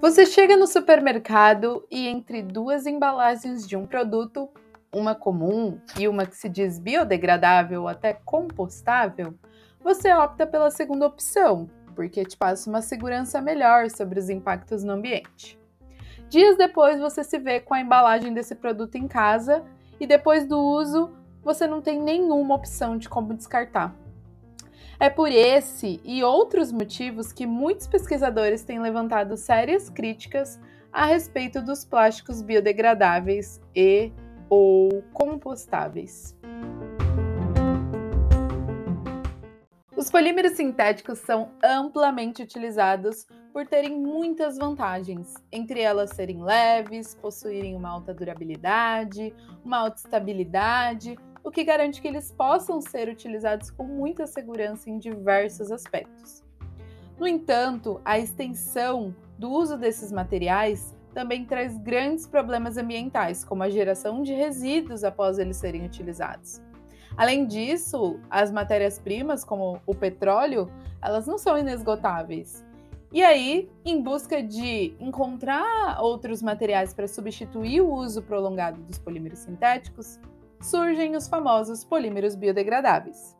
Você chega no supermercado e entre duas embalagens de um produto, uma comum e uma que se diz biodegradável ou até compostável, você opta pela segunda opção, porque te passa uma segurança melhor sobre os impactos no ambiente. Dias depois você se vê com a embalagem desse produto em casa e depois do uso você não tem nenhuma opção de como descartar. É por esse e outros motivos que muitos pesquisadores têm levantado sérias críticas a respeito dos plásticos biodegradáveis e ou compostáveis. Os polímeros sintéticos são amplamente utilizados por terem muitas vantagens, entre elas serem leves, possuírem uma alta durabilidade, uma alta estabilidade o que garante que eles possam ser utilizados com muita segurança em diversos aspectos. No entanto, a extensão do uso desses materiais também traz grandes problemas ambientais, como a geração de resíduos após eles serem utilizados. Além disso, as matérias-primas, como o petróleo, elas não são inesgotáveis. E aí, em busca de encontrar outros materiais para substituir o uso prolongado dos polímeros sintéticos, surgem os famosos polímeros biodegradáveis.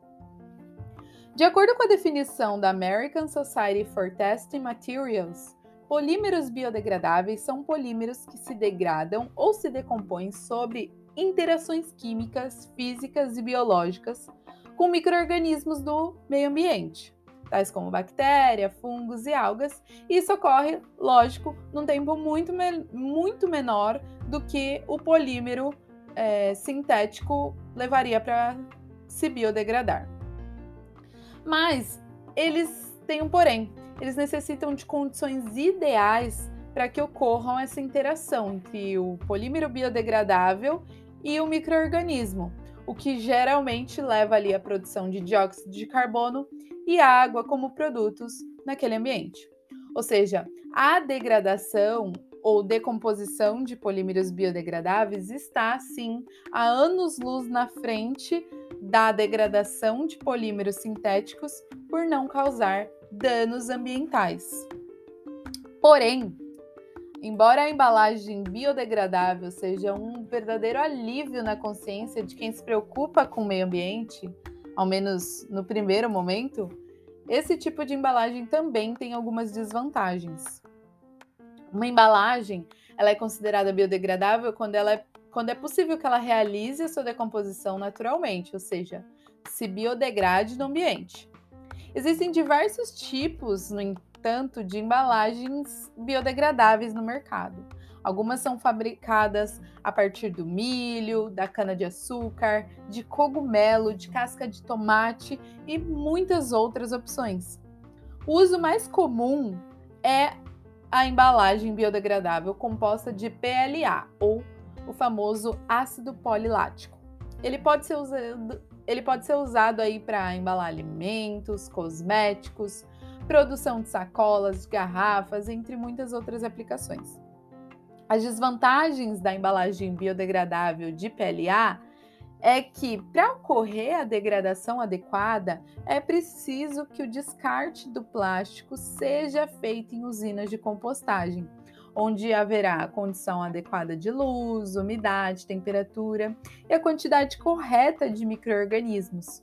De acordo com a definição da American Society for Testing Materials, polímeros biodegradáveis são polímeros que se degradam ou se decompõem sobre interações químicas, físicas e biológicas com microrganismos do meio ambiente, tais como bactéria, fungos e algas, isso ocorre, lógico, num tempo muito, me muito menor do que o polímero é, sintético levaria para se biodegradar. Mas eles têm um porém, eles necessitam de condições ideais para que ocorram essa interação entre o polímero biodegradável e o microorganismo, o que geralmente leva ali à produção de dióxido de carbono e água como produtos naquele ambiente. Ou seja, a degradação ou decomposição de polímeros biodegradáveis está, sim, a anos-luz na frente da degradação de polímeros sintéticos por não causar danos ambientais. Porém, embora a embalagem biodegradável seja um verdadeiro alívio na consciência de quem se preocupa com o meio ambiente, ao menos no primeiro momento, esse tipo de embalagem também tem algumas desvantagens. Uma embalagem, ela é considerada biodegradável quando ela é, quando é possível que ela realize a sua decomposição naturalmente, ou seja, se biodegrade no ambiente. Existem diversos tipos, no entanto, de embalagens biodegradáveis no mercado. Algumas são fabricadas a partir do milho, da cana-de-açúcar, de cogumelo, de casca de tomate e muitas outras opções. O uso mais comum é a embalagem biodegradável composta de PLA, ou o famoso ácido polilático. Ele pode ser usado, ele pode ser usado aí para embalar alimentos, cosméticos, produção de sacolas, garrafas, entre muitas outras aplicações. As desvantagens da embalagem biodegradável de PLA é que, para ocorrer a degradação adequada, é preciso que o descarte do plástico seja feito em usinas de compostagem, onde haverá a condição adequada de luz, umidade, temperatura e a quantidade correta de micro-organismos.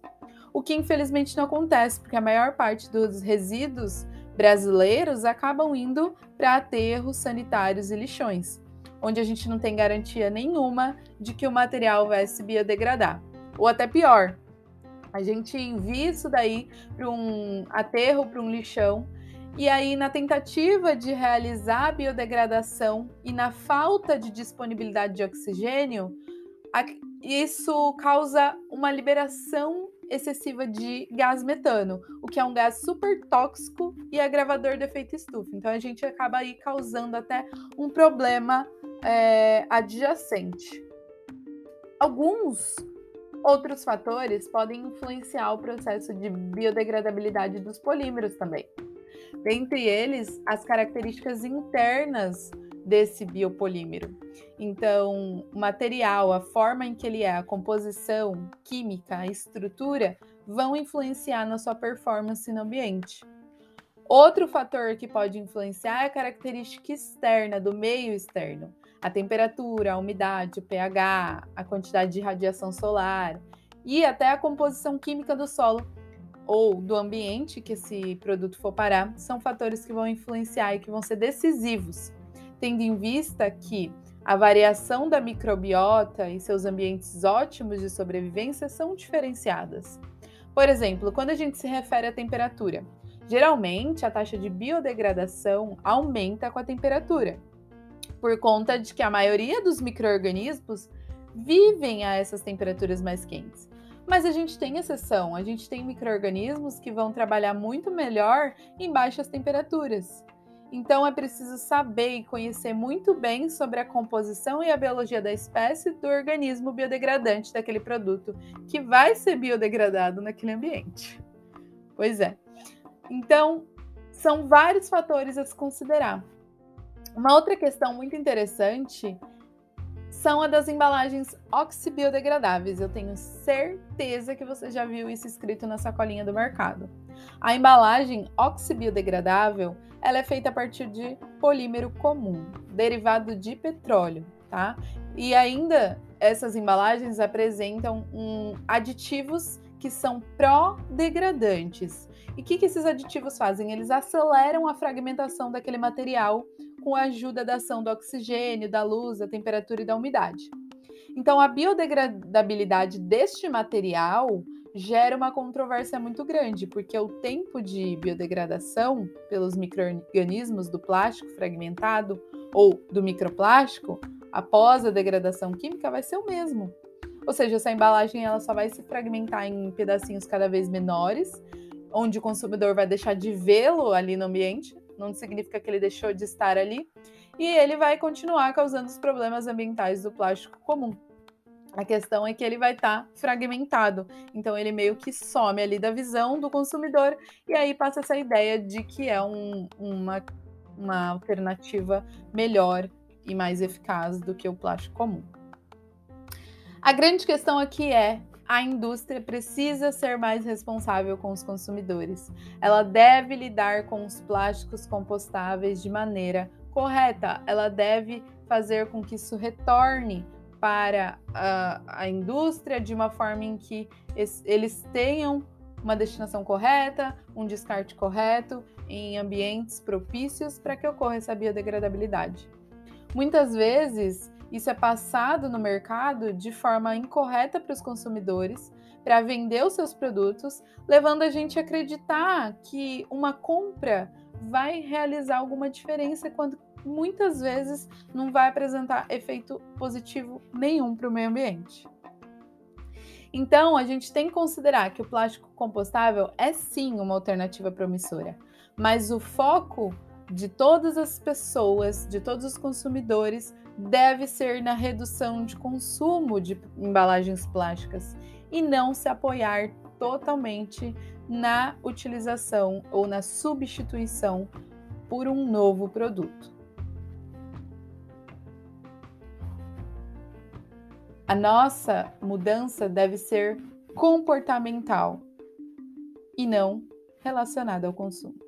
O que infelizmente não acontece, porque a maior parte dos resíduos brasileiros acabam indo para aterros sanitários e lixões onde a gente não tem garantia nenhuma de que o material vai se biodegradar. Ou até pior, a gente envia isso daí para um aterro, para um lixão, e aí, na tentativa de realizar a biodegradação e na falta de disponibilidade de oxigênio, isso causa uma liberação excessiva de gás metano, o que é um gás super tóxico e agravador do efeito estufa. Então a gente acaba aí causando até um problema é, adjacente. Alguns outros fatores podem influenciar o processo de biodegradabilidade dos polímeros também. Dentre eles, as características internas desse biopolímero. Então, o material, a forma em que ele é, a composição química, a estrutura, vão influenciar na sua performance no ambiente. Outro fator que pode influenciar é a característica externa do meio externo, a temperatura, a umidade, o pH, a quantidade de radiação solar e até a composição química do solo ou do ambiente que esse produto for parar, são fatores que vão influenciar e que vão ser decisivos, tendo em vista que a variação da microbiota e seus ambientes ótimos de sobrevivência são diferenciadas. Por exemplo, quando a gente se refere à temperatura, Geralmente, a taxa de biodegradação aumenta com a temperatura, por conta de que a maioria dos micro-organismos vivem a essas temperaturas mais quentes. Mas a gente tem exceção, a gente tem micro-organismos que vão trabalhar muito melhor em baixas temperaturas. Então é preciso saber e conhecer muito bem sobre a composição e a biologia da espécie do organismo biodegradante daquele produto que vai ser biodegradado naquele ambiente. Pois é. Então, são vários fatores a se considerar. Uma outra questão muito interessante são a das embalagens oxibiodegradáveis. Eu tenho certeza que você já viu isso escrito na sacolinha do mercado. A embalagem oxibiodegradável, ela é feita a partir de polímero comum, derivado de petróleo, tá? E ainda essas embalagens apresentam um, aditivos que são pró-degradantes. E o que, que esses aditivos fazem? Eles aceleram a fragmentação daquele material com a ajuda da ação do oxigênio, da luz, da temperatura e da umidade. Então, a biodegradabilidade deste material gera uma controvérsia muito grande, porque o tempo de biodegradação pelos micro-organismos do plástico fragmentado ou do microplástico após a degradação química vai ser o mesmo. Ou seja, essa embalagem ela só vai se fragmentar em pedacinhos cada vez menores, onde o consumidor vai deixar de vê-lo ali no ambiente, não significa que ele deixou de estar ali, e ele vai continuar causando os problemas ambientais do plástico comum. A questão é que ele vai estar tá fragmentado, então ele meio que some ali da visão do consumidor, e aí passa essa ideia de que é um, uma, uma alternativa melhor e mais eficaz do que o plástico comum. A grande questão aqui é: a indústria precisa ser mais responsável com os consumidores. Ela deve lidar com os plásticos compostáveis de maneira correta. Ela deve fazer com que isso retorne para a, a indústria de uma forma em que es, eles tenham uma destinação correta, um descarte correto, em ambientes propícios para que ocorra essa biodegradabilidade. Muitas vezes isso é passado no mercado de forma incorreta para os consumidores, para vender os seus produtos, levando a gente a acreditar que uma compra vai realizar alguma diferença quando muitas vezes não vai apresentar efeito positivo nenhum para o meio ambiente. Então, a gente tem que considerar que o plástico compostável é sim uma alternativa promissora, mas o foco de todas as pessoas, de todos os consumidores, deve ser na redução de consumo de embalagens plásticas e não se apoiar totalmente na utilização ou na substituição por um novo produto. A nossa mudança deve ser comportamental e não relacionada ao consumo.